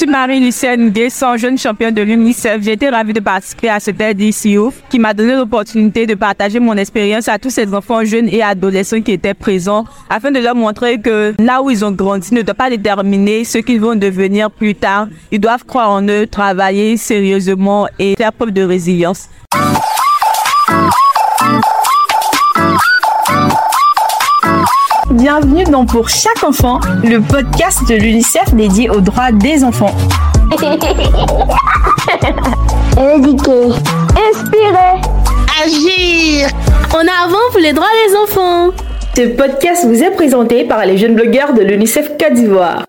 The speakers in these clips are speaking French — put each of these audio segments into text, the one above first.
Je suis Marie-Lucienne Guesson, jeune championne de l'UNICEF. J'ai été ravie de participer à cette édition qui m'a donné l'opportunité de partager mon expérience à tous ces enfants jeunes et adolescents qui étaient présents afin de leur montrer que là où ils ont grandi ne doit pas déterminer ce qu'ils vont devenir plus tard. Ils doivent croire en eux, travailler sérieusement et faire preuve de résilience. Bienvenue dans Pour chaque enfant, le podcast de l'UNICEF dédié aux droits des enfants. Éduquer, inspirer, agir. En avant pour les droits des enfants. Ce podcast vous est présenté par les jeunes blogueurs de l'UNICEF Côte d'Ivoire.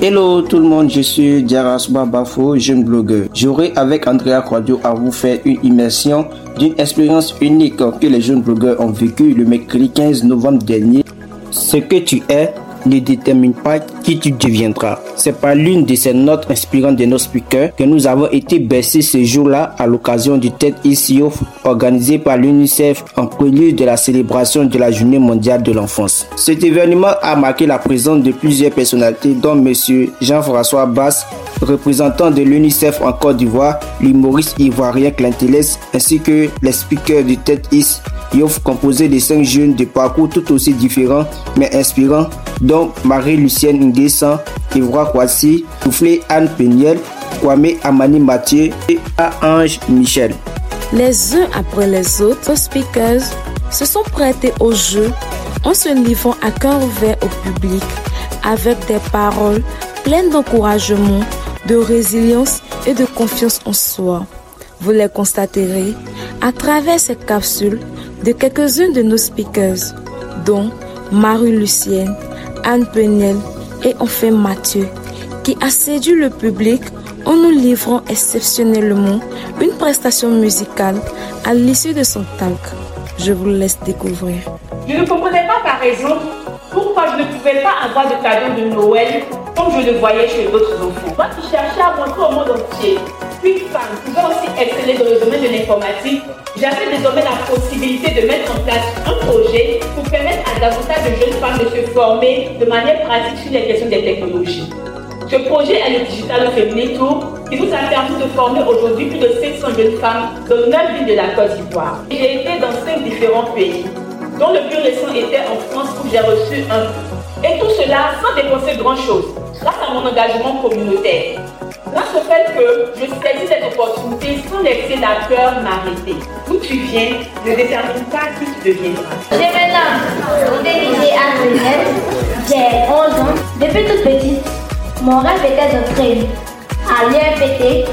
Hello tout le monde, je suis Jaras Bafo, jeune blogueur. J'aurai avec Andrea Quadio à vous faire une immersion d'une expérience unique que les jeunes blogueurs ont vécue le mercredi 15 novembre dernier ce que tu es ne détermine pas qui tu deviendras. C'est par l'une de ces notes inspirantes de nos speakers que nous avons été bercés ce jour-là à l'occasion du TED ICO organisé par l'UNICEF en prélude de la célébration de la Journée mondiale de l'enfance. Cet événement a marqué la présence de plusieurs personnalités dont M. Jean-François Bass, représentant de l'UNICEF en Côte d'Ivoire, l'humoriste ivoirien Clinteles, ainsi que les speakers du TED offre composé de cinq jeunes de parcours tout aussi différents mais inspirants, dont Marie-Lucienne Nguessan, Ivoire Kwasi, Soufflé Anne Peniel, Kwame Amani Mathieu et Ange Michel. Les uns après les autres, speakers se sont prêtés au jeu en se livrant à cœur ouvert au public avec des paroles pleines d'encouragement, de résilience et de confiance en soi. Vous les constaterez à travers cette capsule de quelques-uns de nos speakers, dont Marie-Lucienne, Anne Penel et enfin Mathieu, qui a séduit le public en nous livrant exceptionnellement une prestation musicale à l'issue de son talk. Je vous laisse découvrir. Je ne comprenais pas par exemple pourquoi je ne pouvais pas avoir de cadeau de Noël comme je le voyais chez d'autres enfants. Moi qui cherchais à montrer au monde entier qu'une femme pouvait aussi exceller dans le domaine de l'informatique, j'avais désormais la possibilité de mettre en place un projet pour permettre à davantage de jeunes femmes de se former de manière pratique sur les questions des technologies. Ce projet est le Digital Family Tour qui nous a permis de former aujourd'hui plus de 700 jeunes femmes dans 9 villes de la Côte d'Ivoire. J'ai été dans 5 différents pays, dont le plus récent était en France où j'ai reçu un. Et tout cela sans dépenser grand-chose, grâce à mon engagement communautaire. Grâce au fait que je saisis cette opportunité sans laisser la peur m'arrêter. D'où tu viens ne détermine pas qui tu deviendras. Je m'appelle Délisée Adrienne, j'ai 11 ans. Depuis toute petite, mon rêve était d'entrer à l'UNPT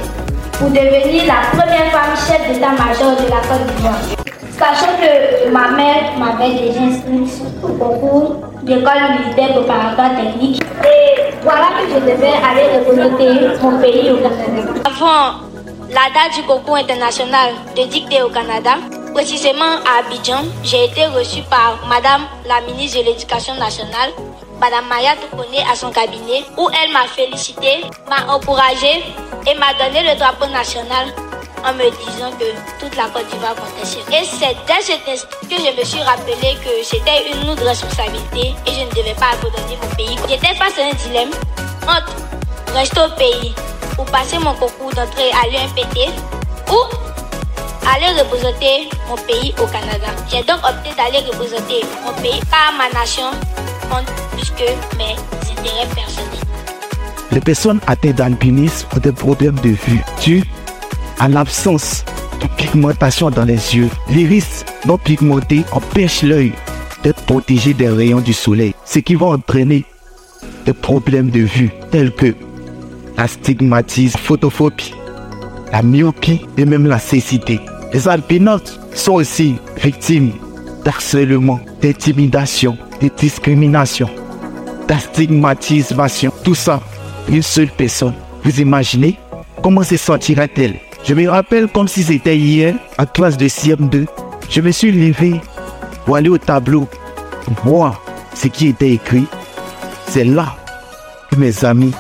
pour devenir la première femme chef d'état-major de la Côte d'Ivoire. Sachant que ma mère m'avait déjà inscrite au concours d'école militaire préparatoire technique. Et voilà que je devais aller représenter mon pays au Canada. Avant la date du concours international de dictée au Canada, précisément à Abidjan, j'ai été reçue par Madame la ministre de l'Éducation nationale, Madame Maya Toukone à son cabinet, où elle m'a félicité, m'a encouragée et m'a donné le drapeau national en me disant que toute la Côte d'Ivoire comptait sur Et c'est dès cet instant que je me suis rappelé que c'était une lourde responsabilité et je ne devais pas abandonner mon pays. J'étais face à un dilemme entre rester au pays ou passer mon concours d'entrée à l'UMPT ou aller représenter mon pays au Canada. J'ai donc opté d'aller représenter mon pays car ma nation compte plus que mes intérêts personnels. Les personnes atteintes d'albinisme ont des problèmes de vue Tu en l'absence de pigmentation dans les yeux. L'iris non pigmenté empêche l'œil d'être protégé des rayons du soleil, ce qui va entraîner des problèmes de vue tels que la stigmatisme, photophobie, la myopie et même la cécité. Les albinos sont aussi victimes d'harcèlement, d'intimidation, de discrimination, d'astigmatisation. Tout ça, une seule personne. Vous imaginez comment se sentirait-elle je me rappelle comme si c'était hier, à classe de CM2. Je me suis levé pour aller au tableau, voir ce qui était écrit. C'est là que mes amis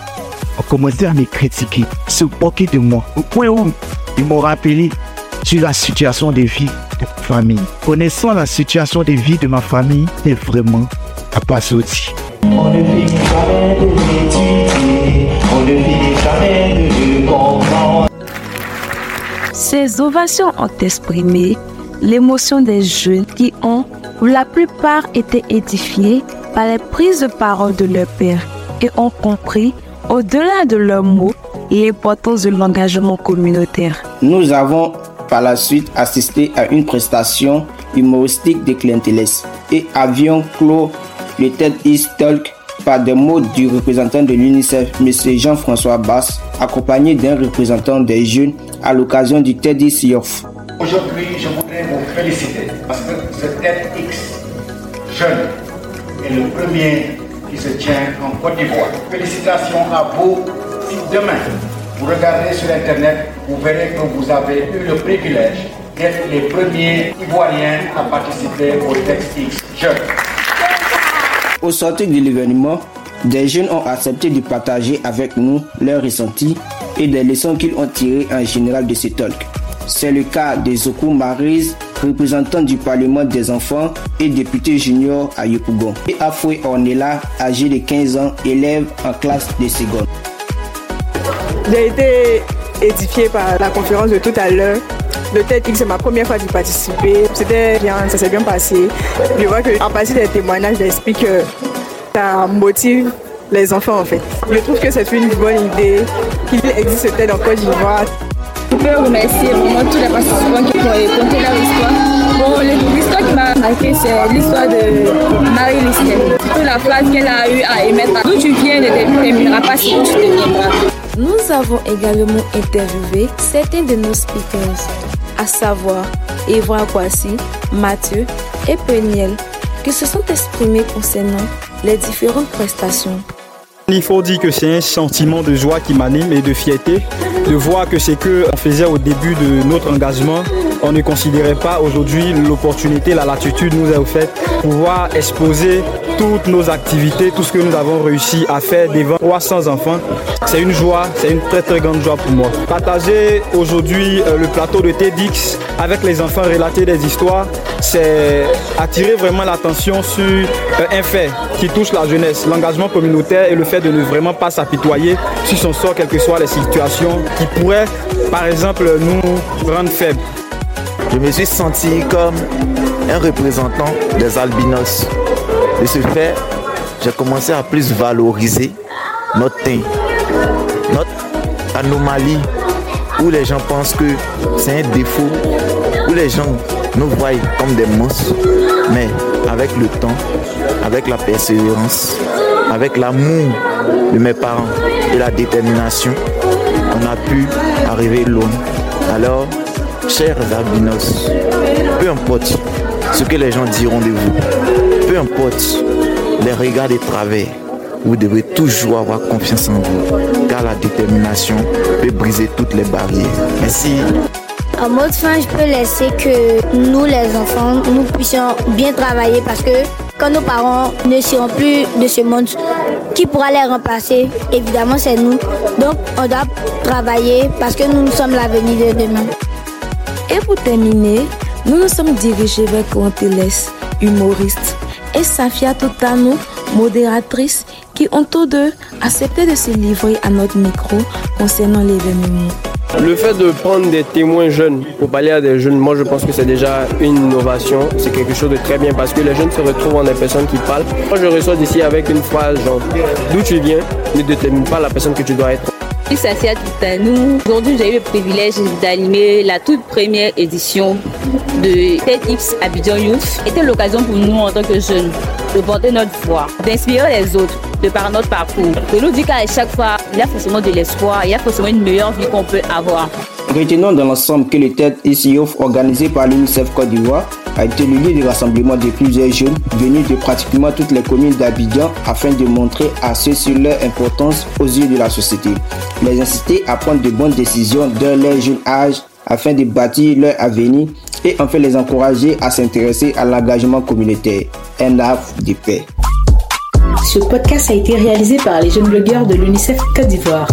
ont commencé à me critiquer, se moquer de moi. Au point où ils m'ont rappelé sur la situation de vie de ma famille. Connaissant la situation de vie de ma famille, c'est vraiment à pas. Ces ovations ont exprimé l'émotion des jeunes qui ont, pour la plupart, été édifiés par les prises de parole de leur père et ont compris, au-delà de leurs mots, l'importance de l'engagement communautaire. Nous avons par la suite assisté à une prestation humoristique de Clienteles et avions clos le TED East Talk par des mots du représentant de l'UNICEF, M. Jean-François Bass, accompagné d'un représentant des jeunes à l'occasion du TED East Youth. Aujourd'hui, je voudrais vous féliciter parce que ce TEDx jeune est le premier qui se tient en Côte d'Ivoire. Félicitations à vous. Si demain, vous regardez sur Internet, vous verrez que vous avez eu le privilège d'être les premiers Ivoiriens à participer au TEDx jeune. Au sortir de l'événement, des jeunes ont accepté de partager avec nous leurs ressentis et des leçons qu'ils ont tirées en général de ce talk. C'est le cas de Zoku Marise, représentant du Parlement des enfants et député junior à Yopougon, et Afoué Ornella, âgé de 15 ans, élève en classe de seconde. J'ai été édifié par la conférence de tout à l'heure. Le TEDx, c'est ma première fois d'y participer. C'était bien, ça s'est bien passé. Je vois qu'en passant des témoignages, j'explique que ça motive les enfants en fait. Je trouve que c'est une bonne idée qu'il existe ce TED en Côte d'Ivoire. Je peux remercier vraiment tous les participants qui ont raconté leur histoire. Bon, l'histoire qui m'a marqué, c'est l'histoire de Marie Listel. Surtout la phrase qu'elle a eu à émettre. D'où tu viens ne déterminera pas si tu deviendras. Nous avons également interviewé certains de nos speakers, à savoir Evra Kwasi, Mathieu et Peniel, qui se sont exprimés concernant les différentes prestations. Il faut dire que c'est un sentiment de joie qui m'anime et de fierté de voir que ce qu'on faisait au début de notre engagement, on ne considérait pas aujourd'hui l'opportunité, la latitude nous a offert pouvoir exposer toutes nos activités, tout ce que nous avons réussi à faire devant 300 enfants. C'est une joie, c'est une très très grande joie pour moi. Partager aujourd'hui euh, le plateau de TEDx avec les enfants, relater des histoires, c'est attirer vraiment l'attention sur euh, un fait qui touche la jeunesse, l'engagement communautaire et le fait de ne vraiment pas s'apitoyer sur son sort, quelles que soient les situations qui pourraient, par exemple, nous rendre faibles. Je me suis senti comme un représentant des albinos. De ce fait, j'ai commencé à plus valoriser notre teint, notre anomalie, où les gens pensent que c'est un défaut, où les gens nous voient comme des monstres. Mais avec le temps, avec la persévérance, avec l'amour de mes parents et la détermination, on a pu arriver loin. Alors, chers albinos, peu importe ce que les gens diront de vous, peu importe les regards de travers, vous devez toujours avoir confiance en vous, car la détermination peut briser toutes les barrières. Merci. En mode fin, je peux laisser que nous, les enfants, nous puissions bien travailler parce que quand nos parents ne seront plus de ce monde, qui pourra les remplacer Évidemment, c'est nous. Donc, on doit travailler parce que nous, nous sommes l'avenir de demain. Et pour terminer, nous nous sommes dirigés vers Quanteles, humoriste, et Safia Totano, modératrice, qui ont tous deux accepté de se livrer à notre micro concernant l'événement. Le fait de prendre des témoins jeunes pour parler à des jeunes, moi je pense que c'est déjà une innovation. C'est quelque chose de très bien parce que les jeunes se retrouvent en des personnes qui parlent. Moi je reçois d'ici avec une phrase genre d'où tu viens ne détermine pas la personne que tu dois être. Safia Toutanou. Aujourd'hui, j'ai eu le privilège d'animer la toute première édition de TEDx Abidjan Youth. C'était l'occasion pour nous, en tant que jeunes, de porter notre voix, d'inspirer les autres de par notre parcours. De nous dire qu'à chaque fois, il y a forcément de l'espoir, il y a forcément une meilleure vie qu'on peut avoir. Retenons dans l'ensemble que le TED Youth organisé par l'UNICEF Côte d'Ivoire a été le lieu de rassemblement de plusieurs jeunes venus de pratiquement toutes les communes d'Abidjan afin de montrer à ceux-ci leur importance aux yeux de la société. Les inciter à prendre de bonnes décisions dès leur jeune âge afin de bâtir leur avenir et enfin les encourager à s'intéresser à l'engagement communautaire, un havre de paix. Ce podcast a été réalisé par les jeunes blogueurs de l'UNICEF Côte d'Ivoire.